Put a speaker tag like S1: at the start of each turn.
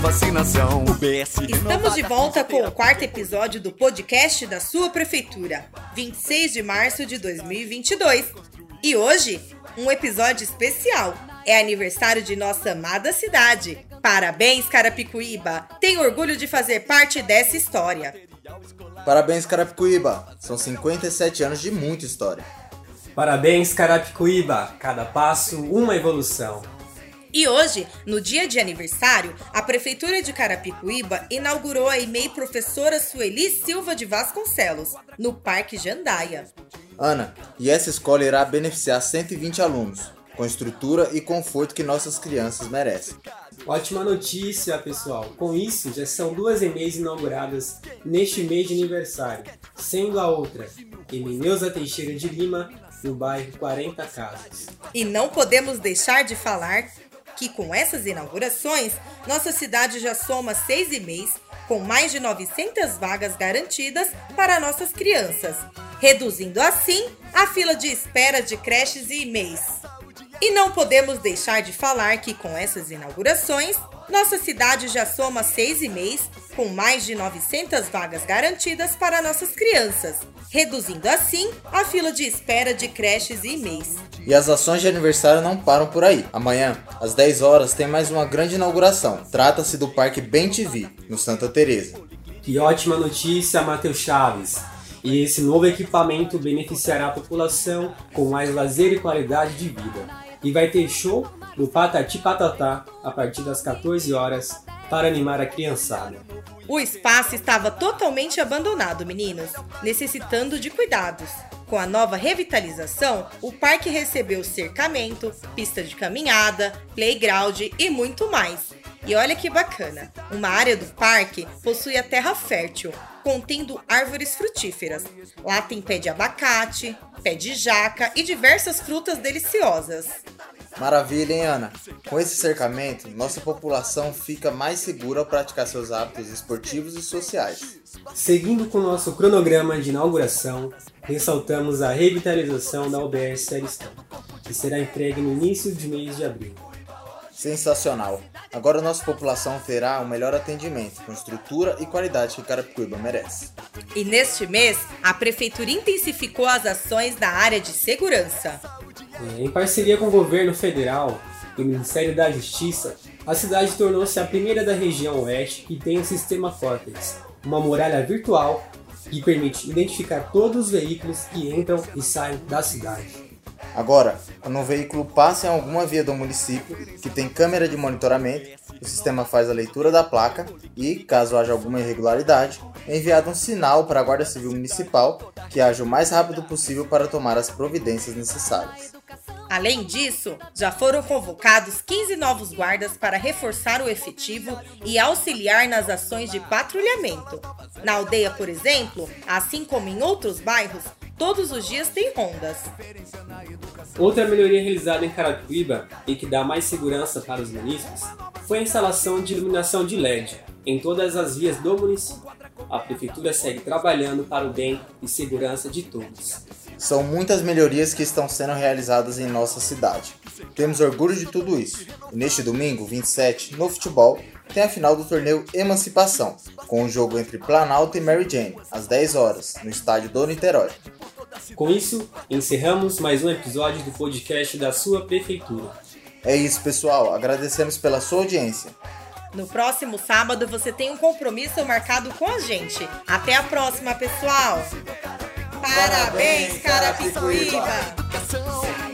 S1: vacinação.
S2: Estamos de volta com o quarto episódio do podcast da sua prefeitura, 26 de março de 2022. E hoje, um episódio especial. É aniversário de nossa amada cidade. Parabéns, Carapicuíba! Tenho orgulho de fazer parte dessa história.
S3: Parabéns, Carapicuíba! São 57 anos de muita história.
S4: Parabéns, Carapicuíba! Cada passo, uma evolução.
S2: E hoje, no dia de aniversário, a Prefeitura de Carapicuíba inaugurou a EMEI Professora Sueli Silva de Vasconcelos, no Parque Jandaia.
S3: Ana, e essa escola irá beneficiar 120 alunos, com estrutura e conforto que nossas crianças merecem.
S4: Ótima notícia, pessoal! Com isso, já são duas EMEIs inauguradas neste mês de aniversário, sendo a outra Emineuza Teixeira de Lima, no bairro 40 Casas.
S2: E não podemos deixar de falar que com essas inaugurações, nossa cidade já soma seis e-mails com mais de 900 vagas garantidas para nossas crianças, reduzindo assim a fila de espera de creches e e-mails. E não podemos deixar de falar que com essas inaugurações, nossa cidade já soma seis e-mails com mais de 900 vagas garantidas para nossas crianças, reduzindo assim a fila de espera de creches e e-mails.
S3: E as ações de aniversário não param por aí. Amanhã, às 10 horas, tem mais uma grande inauguração. Trata-se do Parque Bem TV, no Santa Teresa.
S4: Que ótima notícia, Matheus Chaves! E esse novo equipamento beneficiará a população com mais lazer e qualidade de vida. E vai ter show no Patati Patatá a partir das 14 horas para animar a criançada.
S2: O espaço estava totalmente abandonado, meninos, necessitando de cuidados. Com a nova revitalização, o parque recebeu cercamento, pista de caminhada, playground e muito mais. E olha que bacana! Uma área do parque possui a terra fértil, contendo árvores frutíferas. Lá tem pé de abacate, pé de jaca e diversas frutas deliciosas.
S3: Maravilha, hein, Ana? Com esse cercamento, nossa população fica mais segura ao praticar seus hábitos esportivos e sociais.
S4: Seguindo com o nosso cronograma de inauguração, ressaltamos a revitalização da UBS Seristão, que será entregue no início de mês de abril.
S3: Sensacional! Agora nossa população terá um melhor atendimento, com estrutura e qualidade que Carapicuíba merece.
S2: E neste mês, a Prefeitura intensificou as ações na área de segurança.
S4: É, em parceria com o governo federal e o Ministério da Justiça, a cidade tornou-se a primeira da região oeste que tem o sistema Cortex, uma muralha virtual que permite identificar todos os veículos que entram e saem da cidade.
S3: Agora, quando um veículo passa em alguma via do município que tem câmera de monitoramento, o sistema faz a leitura da placa e, caso haja alguma irregularidade, é enviado um sinal para a Guarda Civil Municipal que age o mais rápido possível para tomar as providências necessárias.
S2: Além disso, já foram convocados 15 novos guardas para reforçar o efetivo e auxiliar nas ações de patrulhamento. Na aldeia, por exemplo, assim como em outros bairros, todos os dias tem rondas.
S4: Outra melhoria realizada em Carapicuíba e que dá mais segurança para os munícipes foi a instalação de iluminação de LED em todas as vias do município. A prefeitura segue trabalhando para o bem e segurança de todos.
S3: São muitas melhorias que estão sendo realizadas em nossa cidade. Temos orgulho de tudo isso. E neste domingo, 27, no futebol, tem a final do torneio Emancipação, com o jogo entre Planalto e Mary Jane, às 10 horas, no estádio do Niterói.
S4: Com isso, encerramos mais um episódio do podcast da sua prefeitura.
S3: É isso, pessoal. Agradecemos pela sua audiência.
S2: No próximo sábado você tem um compromisso marcado com a gente. Até a próxima, pessoal! Parabéns, Carapicuíba!